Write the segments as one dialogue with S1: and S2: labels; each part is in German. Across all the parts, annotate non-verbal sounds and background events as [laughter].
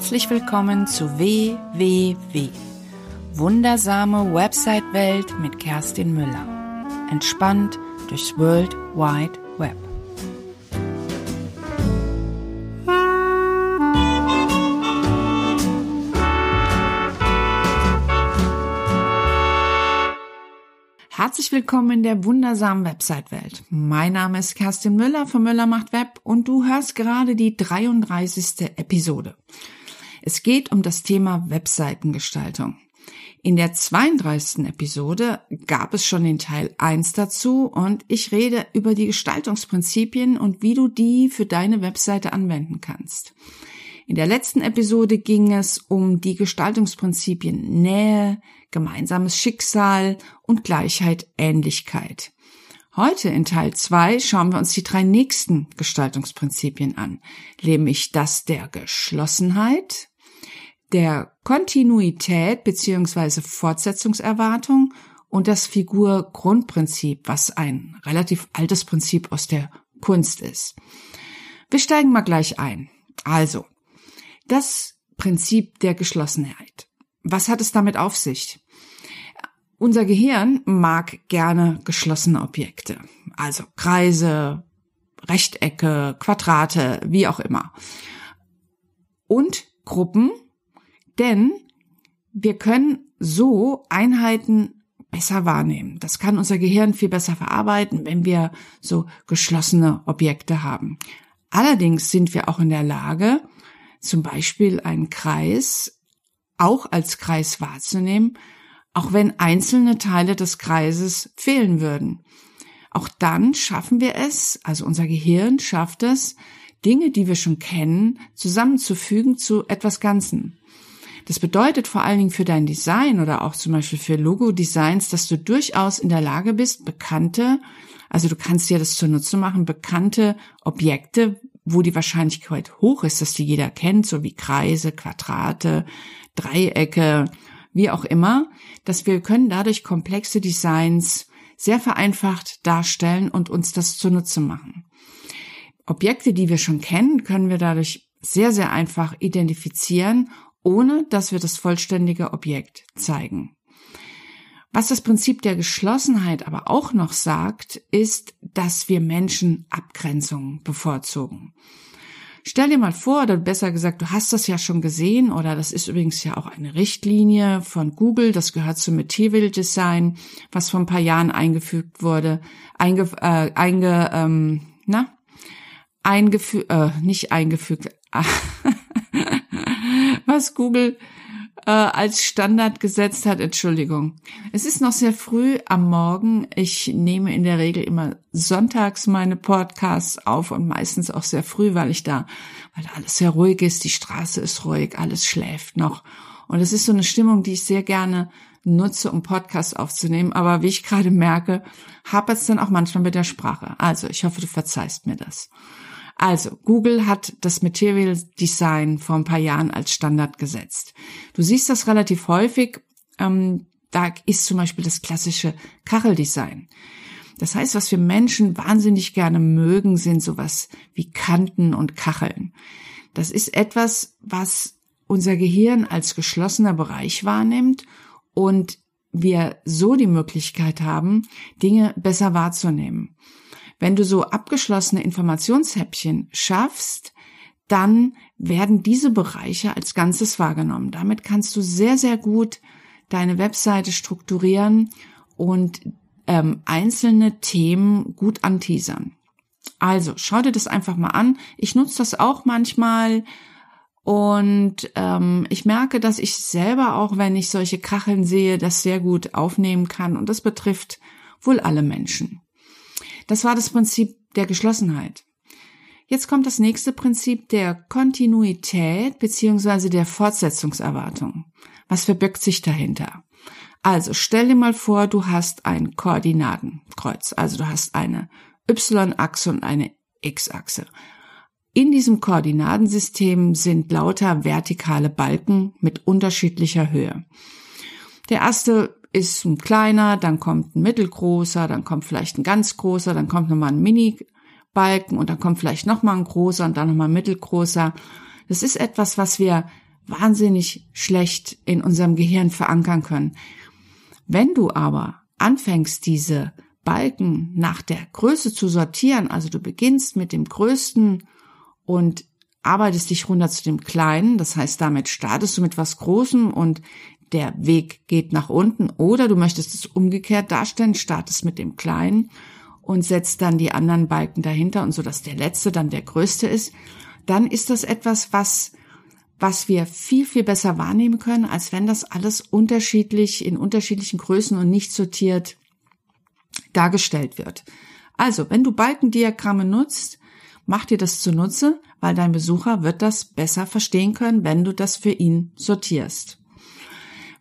S1: Herzlich willkommen zu WWW. Wundersame Website-Welt mit Kerstin Müller. Entspannt durchs World Wide Web. Herzlich willkommen in der wundersamen Website-Welt. Mein Name ist Kerstin Müller von Müller macht Web und du hörst gerade die 33. Episode. Es geht um das Thema Webseitengestaltung. In der 32. Episode gab es schon den Teil 1 dazu und ich rede über die Gestaltungsprinzipien und wie du die für deine Webseite anwenden kannst. In der letzten Episode ging es um die Gestaltungsprinzipien Nähe, gemeinsames Schicksal und Gleichheit, Ähnlichkeit. Heute in Teil 2 schauen wir uns die drei nächsten Gestaltungsprinzipien an, nämlich das der Geschlossenheit, der Kontinuität bzw. Fortsetzungserwartung und das Figur-Grundprinzip, was ein relativ altes Prinzip aus der Kunst ist. Wir steigen mal gleich ein. Also, das Prinzip der Geschlossenheit. Was hat es damit auf sich? Unser Gehirn mag gerne geschlossene Objekte, also Kreise, Rechtecke, Quadrate, wie auch immer. Und Gruppen, denn wir können so Einheiten besser wahrnehmen. Das kann unser Gehirn viel besser verarbeiten, wenn wir so geschlossene Objekte haben. Allerdings sind wir auch in der Lage, zum Beispiel einen Kreis auch als Kreis wahrzunehmen, auch wenn einzelne Teile des Kreises fehlen würden. Auch dann schaffen wir es, also unser Gehirn schafft es, Dinge, die wir schon kennen, zusammenzufügen zu etwas Ganzen. Das bedeutet vor allen Dingen für dein Design oder auch zum Beispiel für Logo-Designs, dass du durchaus in der Lage bist, bekannte, also du kannst dir das zunutze machen, bekannte Objekte wo die Wahrscheinlichkeit hoch ist, dass die jeder kennt, so wie Kreise, Quadrate, Dreiecke, wie auch immer, dass wir können dadurch komplexe Designs sehr vereinfacht darstellen und uns das zunutze machen. Objekte, die wir schon kennen, können wir dadurch sehr, sehr einfach identifizieren, ohne dass wir das vollständige Objekt zeigen. Was das Prinzip der Geschlossenheit aber auch noch sagt, ist, dass wir Menschen Abgrenzungen bevorzugen. Stell dir mal vor, oder besser gesagt, du hast das ja schon gesehen, oder das ist übrigens ja auch eine Richtlinie von Google, das gehört zum Material Design, was vor ein paar Jahren eingefügt wurde, einge, äh, einge ähm, na, eingefügt, äh, nicht eingefügt, [laughs] was Google äh, als Standard gesetzt hat. Entschuldigung. Es ist noch sehr früh am Morgen. Ich nehme in der Regel immer sonntags meine Podcasts auf und meistens auch sehr früh, weil ich da, weil da alles sehr ruhig ist. Die Straße ist ruhig, alles schläft noch. Und es ist so eine Stimmung, die ich sehr gerne nutze, um Podcasts aufzunehmen. Aber wie ich gerade merke, hapert es dann auch manchmal mit der Sprache. Also, ich hoffe, du verzeihst mir das. Also, Google hat das Material Design vor ein paar Jahren als Standard gesetzt. Du siehst das relativ häufig. Ähm, da ist zum Beispiel das klassische Kacheldesign. Das heißt, was wir Menschen wahnsinnig gerne mögen, sind sowas wie Kanten und Kacheln. Das ist etwas, was unser Gehirn als geschlossener Bereich wahrnimmt und wir so die Möglichkeit haben, Dinge besser wahrzunehmen. Wenn du so abgeschlossene Informationshäppchen schaffst, dann werden diese Bereiche als Ganzes wahrgenommen. Damit kannst du sehr, sehr gut deine Webseite strukturieren und ähm, einzelne Themen gut anteasern. Also schau dir das einfach mal an. Ich nutze das auch manchmal und ähm, ich merke, dass ich selber auch, wenn ich solche Kacheln sehe, das sehr gut aufnehmen kann und das betrifft wohl alle Menschen. Das war das Prinzip der Geschlossenheit. Jetzt kommt das nächste Prinzip der Kontinuität beziehungsweise der Fortsetzungserwartung. Was verbirgt sich dahinter? Also stell dir mal vor, du hast ein Koordinatenkreuz. Also du hast eine Y-Achse und eine X-Achse. In diesem Koordinatensystem sind lauter vertikale Balken mit unterschiedlicher Höhe. Der erste ist ein kleiner, dann kommt ein mittelgroßer, dann kommt vielleicht ein ganz großer, dann kommt nochmal ein Mini-Balken und dann kommt vielleicht nochmal ein großer und dann nochmal ein mittelgroßer. Das ist etwas, was wir wahnsinnig schlecht in unserem Gehirn verankern können. Wenn du aber anfängst, diese Balken nach der Größe zu sortieren, also du beginnst mit dem größten und arbeitest dich runter zu dem kleinen, das heißt, damit startest du mit was Großem und der Weg geht nach unten oder du möchtest es umgekehrt darstellen, startest mit dem kleinen und setzt dann die anderen Balken dahinter und so, dass der letzte dann der größte ist, dann ist das etwas, was was wir viel, viel besser wahrnehmen können, als wenn das alles unterschiedlich in unterschiedlichen Größen und nicht sortiert dargestellt wird. Also, wenn du Balkendiagramme nutzt, mach dir das zunutze, weil dein Besucher wird das besser verstehen können, wenn du das für ihn sortierst.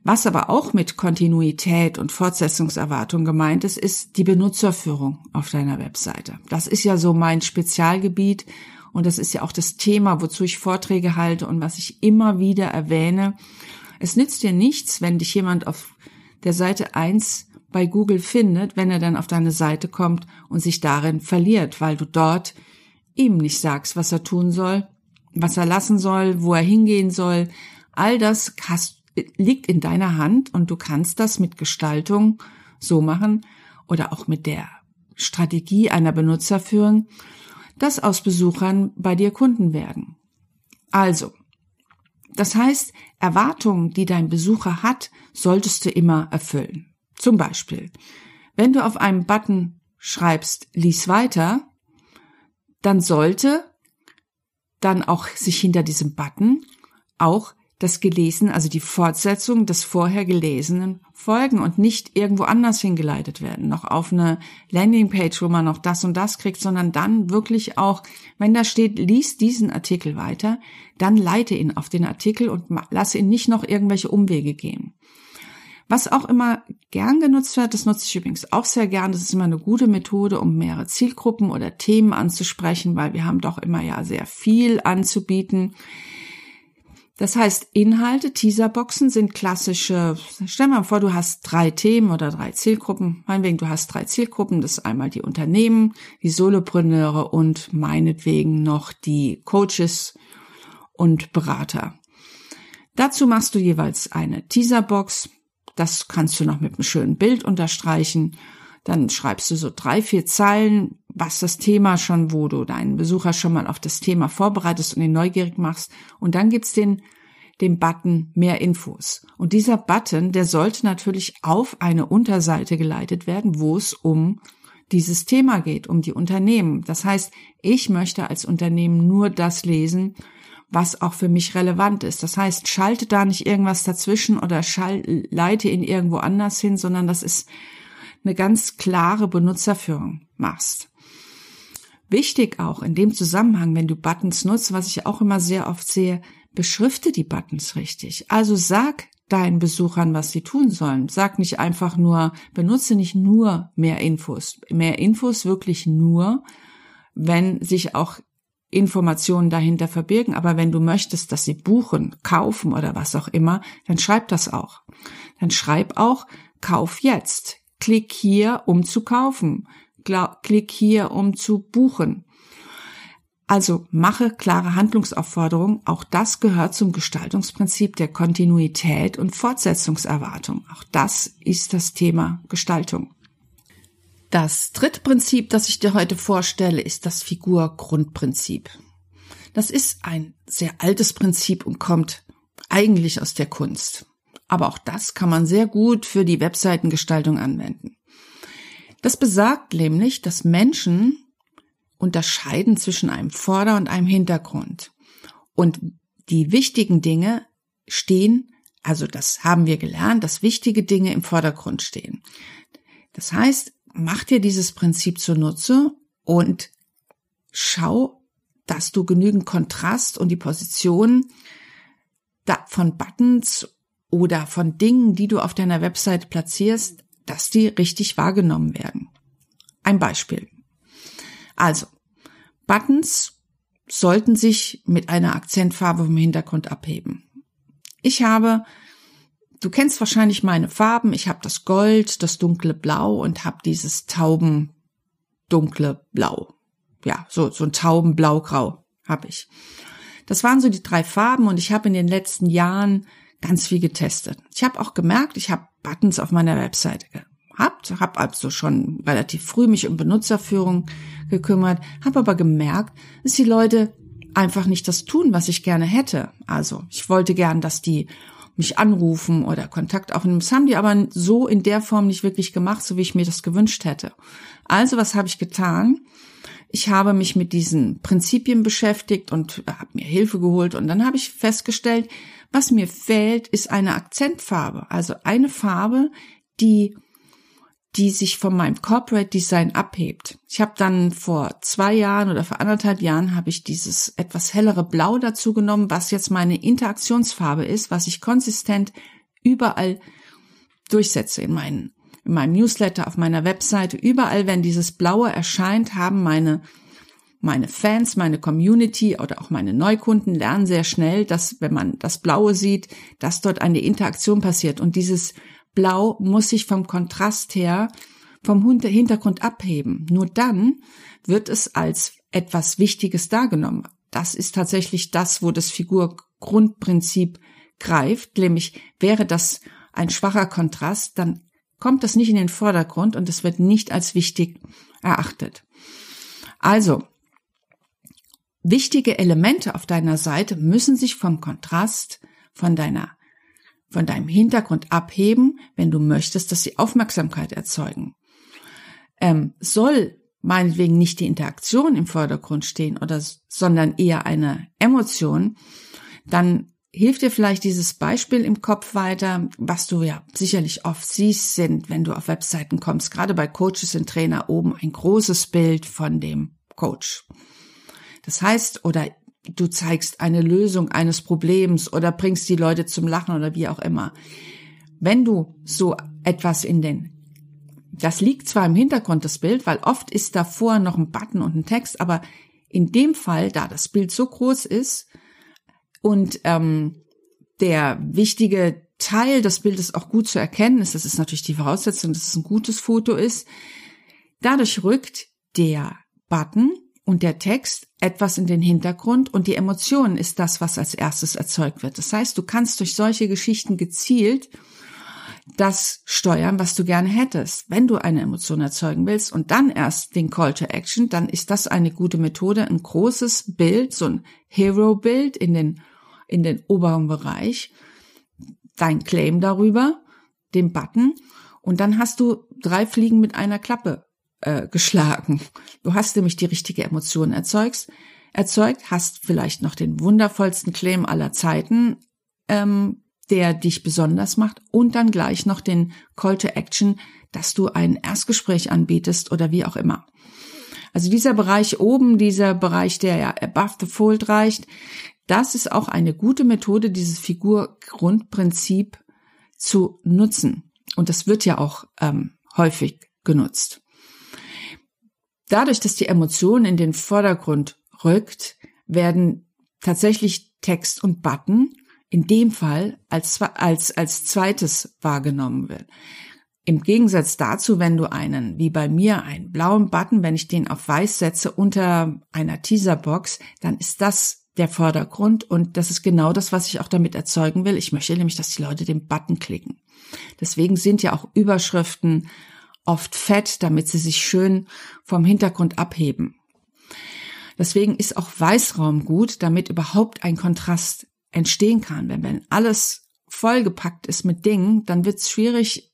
S1: Was aber auch mit Kontinuität und Fortsetzungserwartung gemeint ist, ist die Benutzerführung auf deiner Webseite. Das ist ja so mein Spezialgebiet und das ist ja auch das Thema, wozu ich Vorträge halte und was ich immer wieder erwähne. Es nützt dir nichts, wenn dich jemand auf der Seite 1 bei Google findet, wenn er dann auf deine Seite kommt und sich darin verliert, weil du dort ihm nicht sagst, was er tun soll, was er lassen soll, wo er hingehen soll. All das hast, liegt in deiner Hand und du kannst das mit Gestaltung so machen oder auch mit der Strategie einer Benutzerführung, dass aus Besuchern bei dir Kunden werden. Also, das heißt, Erwartungen, die dein Besucher hat, solltest du immer erfüllen. Zum Beispiel, wenn du auf einem Button schreibst, lies weiter, dann sollte dann auch sich hinter diesem Button auch das Gelesen, also die Fortsetzung des vorher Gelesenen folgen und nicht irgendwo anders hingeleitet werden, noch auf eine Landingpage, wo man noch das und das kriegt, sondern dann wirklich auch, wenn da steht, lies diesen Artikel weiter, dann leite ihn auf den Artikel und lass ihn nicht noch irgendwelche Umwege gehen. Was auch immer gern genutzt wird, das nutze ich übrigens auch sehr gern. Das ist immer eine gute Methode, um mehrere Zielgruppen oder Themen anzusprechen, weil wir haben doch immer ja sehr viel anzubieten das heißt, Inhalte, Teaserboxen sind klassische, stell mal vor, du hast drei Themen oder drei Zielgruppen. Meinetwegen, du hast drei Zielgruppen. Das ist einmal die Unternehmen, die Solopreneure und meinetwegen noch die Coaches und Berater. Dazu machst du jeweils eine Teaserbox. Das kannst du noch mit einem schönen Bild unterstreichen. Dann schreibst du so drei, vier Zeilen, was das Thema schon, wo du deinen Besucher schon mal auf das Thema vorbereitest und ihn neugierig machst. Und dann gibt's den, den Button mehr Infos. Und dieser Button, der sollte natürlich auf eine Unterseite geleitet werden, wo es um dieses Thema geht, um die Unternehmen. Das heißt, ich möchte als Unternehmen nur das lesen, was auch für mich relevant ist. Das heißt, schalte da nicht irgendwas dazwischen oder schall, leite ihn irgendwo anders hin, sondern das ist eine ganz klare Benutzerführung machst. Wichtig auch in dem Zusammenhang, wenn du Buttons nutzt, was ich auch immer sehr oft sehe, beschrifte die Buttons richtig. Also sag deinen Besuchern, was sie tun sollen. Sag nicht einfach nur, benutze nicht nur mehr Infos. Mehr Infos wirklich nur, wenn sich auch Informationen dahinter verbirgen. Aber wenn du möchtest, dass sie buchen, kaufen oder was auch immer, dann schreib das auch. Dann schreib auch, kauf jetzt. Klick hier, um zu kaufen. Klick hier, um zu buchen. Also mache klare Handlungsaufforderungen. Auch das gehört zum Gestaltungsprinzip der Kontinuität und Fortsetzungserwartung. Auch das ist das Thema Gestaltung. Das dritte Prinzip, das ich dir heute vorstelle, ist das Figur-Grundprinzip. Das ist ein sehr altes Prinzip und kommt eigentlich aus der Kunst. Aber auch das kann man sehr gut für die Webseitengestaltung anwenden. Das besagt nämlich, dass Menschen unterscheiden zwischen einem Vorder- und einem Hintergrund. Und die wichtigen Dinge stehen, also das haben wir gelernt, dass wichtige Dinge im Vordergrund stehen. Das heißt, mach dir dieses Prinzip zunutze und schau, dass du genügend Kontrast und die Position von Buttons oder von Dingen, die du auf deiner Website platzierst, dass die richtig wahrgenommen werden. Ein Beispiel. Also, Buttons sollten sich mit einer Akzentfarbe vom Hintergrund abheben. Ich habe, du kennst wahrscheinlich meine Farben, ich habe das Gold, das dunkle Blau und habe dieses Tauben dunkle Blau. Ja, so, so ein Taubenblaugrau habe ich. Das waren so die drei Farben und ich habe in den letzten Jahren ganz viel getestet. Ich habe auch gemerkt, ich habe Buttons auf meiner Webseite gehabt, habe also schon relativ früh mich um Benutzerführung gekümmert, habe aber gemerkt, dass die Leute einfach nicht das tun, was ich gerne hätte. Also ich wollte gern, dass die mich anrufen oder Kontakt aufnehmen. Das haben die aber so in der Form nicht wirklich gemacht, so wie ich mir das gewünscht hätte. Also was habe ich getan? Ich habe mich mit diesen Prinzipien beschäftigt und habe mir Hilfe geholt und dann habe ich festgestellt, was mir fehlt, ist eine Akzentfarbe, also eine Farbe, die die sich von meinem Corporate Design abhebt. Ich habe dann vor zwei Jahren oder vor anderthalb Jahren habe ich dieses etwas hellere Blau dazu genommen, was jetzt meine Interaktionsfarbe ist, was ich konsistent überall durchsetze in meinen in meinem Newsletter, auf meiner Webseite, überall, wenn dieses Blaue erscheint, haben meine meine Fans, meine Community oder auch meine Neukunden lernen sehr schnell, dass wenn man das Blaue sieht, dass dort eine Interaktion passiert und dieses Blau muss sich vom Kontrast her vom Hintergrund abheben. Nur dann wird es als etwas Wichtiges dargenommen. Das ist tatsächlich das, wo das Figurgrundprinzip greift, nämlich wäre das ein schwacher Kontrast, dann kommt das nicht in den Vordergrund und es wird nicht als wichtig erachtet. Also, wichtige Elemente auf deiner Seite müssen sich vom Kontrast, von deiner, von deinem Hintergrund abheben, wenn du möchtest, dass sie Aufmerksamkeit erzeugen. Ähm, soll meinetwegen nicht die Interaktion im Vordergrund stehen oder, sondern eher eine Emotion, dann hilft dir vielleicht dieses Beispiel im Kopf weiter, was du ja sicherlich oft siehst, sind, wenn du auf Webseiten kommst, gerade bei Coaches und Trainer oben ein großes Bild von dem Coach. Das heißt, oder du zeigst eine Lösung eines Problems oder bringst die Leute zum Lachen oder wie auch immer. Wenn du so etwas in den das liegt zwar im Hintergrund das Bild, weil oft ist davor noch ein Button und ein Text, aber in dem Fall, da das Bild so groß ist, und ähm, der wichtige Teil des Bildes auch gut zu erkennen ist, das ist natürlich die Voraussetzung, dass es ein gutes Foto ist. Dadurch rückt der Button und der Text etwas in den Hintergrund und die Emotion ist das, was als erstes erzeugt wird. Das heißt, du kannst durch solche Geschichten gezielt das steuern, was du gerne hättest. Wenn du eine Emotion erzeugen willst und dann erst den Call to Action, dann ist das eine gute Methode, ein großes Bild, so ein Hero-Bild in den, in den oberen Bereich, dein Claim darüber, den Button, und dann hast du drei Fliegen mit einer Klappe äh, geschlagen. Du hast nämlich die richtige Emotion erzeugt, erzeugt, hast vielleicht noch den wundervollsten Claim aller Zeiten ähm, der dich besonders macht und dann gleich noch den Call to Action, dass du ein Erstgespräch anbietest oder wie auch immer. Also dieser Bereich oben, dieser Bereich, der ja above the fold reicht, das ist auch eine gute Methode, dieses Figurgrundprinzip zu nutzen. Und das wird ja auch ähm, häufig genutzt. Dadurch, dass die Emotion in den Vordergrund rückt, werden tatsächlich Text und Button in dem Fall als, als, als zweites wahrgenommen wird. Im Gegensatz dazu, wenn du einen, wie bei mir, einen blauen Button, wenn ich den auf weiß setze unter einer Teaserbox, dann ist das der Vordergrund und das ist genau das, was ich auch damit erzeugen will. Ich möchte nämlich, dass die Leute den Button klicken. Deswegen sind ja auch Überschriften oft fett, damit sie sich schön vom Hintergrund abheben. Deswegen ist auch Weißraum gut, damit überhaupt ein Kontrast entstehen kann. Wenn, wenn alles vollgepackt ist mit Dingen, dann wird es schwierig,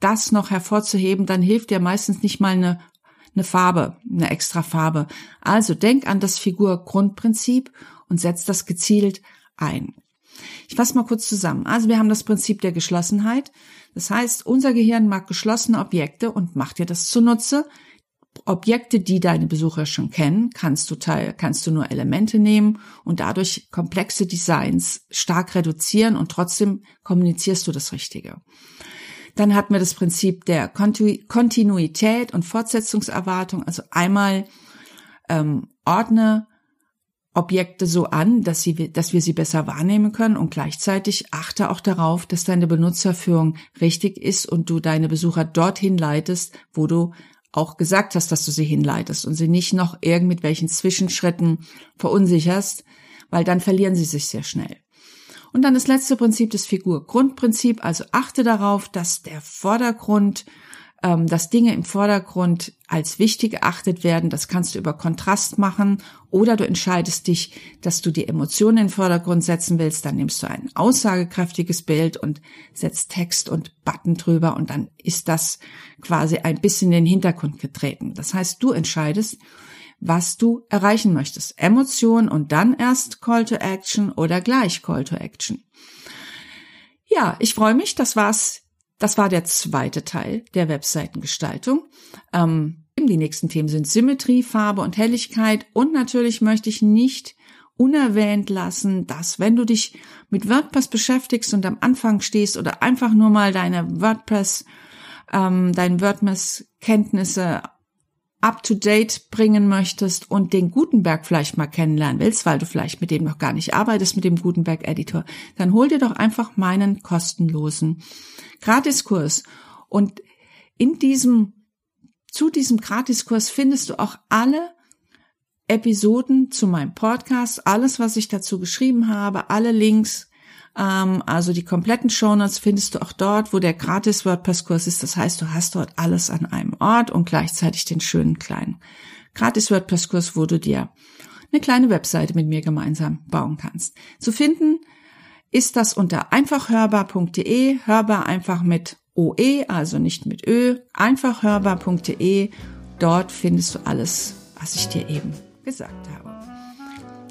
S1: das noch hervorzuheben. Dann hilft dir meistens nicht mal eine, eine Farbe, eine extra Farbe. Also denk an das Figurgrundprinzip und setz das gezielt ein. Ich fasse mal kurz zusammen. Also wir haben das Prinzip der Geschlossenheit. Das heißt, unser Gehirn mag geschlossene Objekte und macht dir das zunutze. Objekte, die deine Besucher schon kennen, kannst du teil, kannst du nur Elemente nehmen und dadurch komplexe Designs stark reduzieren und trotzdem kommunizierst du das Richtige. Dann hatten wir das Prinzip der Kontinuität und Fortsetzungserwartung. Also einmal ähm, ordne Objekte so an, dass, sie, dass wir sie besser wahrnehmen können und gleichzeitig achte auch darauf, dass deine Benutzerführung richtig ist und du deine Besucher dorthin leitest, wo du auch gesagt hast, dass du sie hinleitest und sie nicht noch irgend mit welchen Zwischenschritten verunsicherst, weil dann verlieren sie sich sehr schnell. Und dann das letzte Prinzip, das Figur-Grundprinzip. Also achte darauf, dass der Vordergrund dass Dinge im Vordergrund als wichtig erachtet werden. Das kannst du über Kontrast machen oder du entscheidest dich, dass du die Emotionen in den Vordergrund setzen willst. Dann nimmst du ein aussagekräftiges Bild und setzt Text und Button drüber und dann ist das quasi ein bisschen in den Hintergrund getreten. Das heißt, du entscheidest, was du erreichen möchtest. Emotion und dann erst Call to Action oder gleich Call to Action. Ja, ich freue mich. Das war's das war der zweite Teil der Webseitengestaltung. Ähm, die nächsten Themen sind Symmetrie, Farbe und Helligkeit. Und natürlich möchte ich nicht unerwähnt lassen, dass wenn du dich mit WordPress beschäftigst und am Anfang stehst oder einfach nur mal deine WordPress, ähm, deine WordPress-Kenntnisse up-to-date bringen möchtest und den Gutenberg vielleicht mal kennenlernen willst, weil du vielleicht mit dem noch gar nicht arbeitest, mit dem Gutenberg-Editor, dann hol dir doch einfach meinen kostenlosen Gratiskurs. Und in diesem, zu diesem Gratiskurs findest du auch alle Episoden zu meinem Podcast, alles, was ich dazu geschrieben habe, alle Links, also die kompletten Shownotes findest du auch dort, wo der gratis WordPress-Kurs ist. Das heißt, du hast dort alles an einem Ort und gleichzeitig den schönen kleinen gratis WordPress-Kurs, wo du dir eine kleine Webseite mit mir gemeinsam bauen kannst. Zu finden ist das unter einfachhörbar.de, hörbar einfach mit OE, also nicht mit Ö, einfachhörbar.de. Dort findest du alles, was ich dir eben gesagt habe.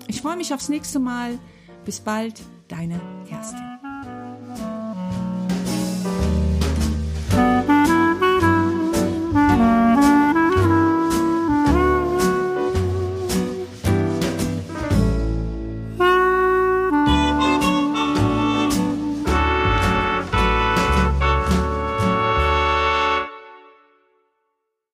S1: Ich freue mich aufs nächste Mal. Bis bald, deine Kerstin.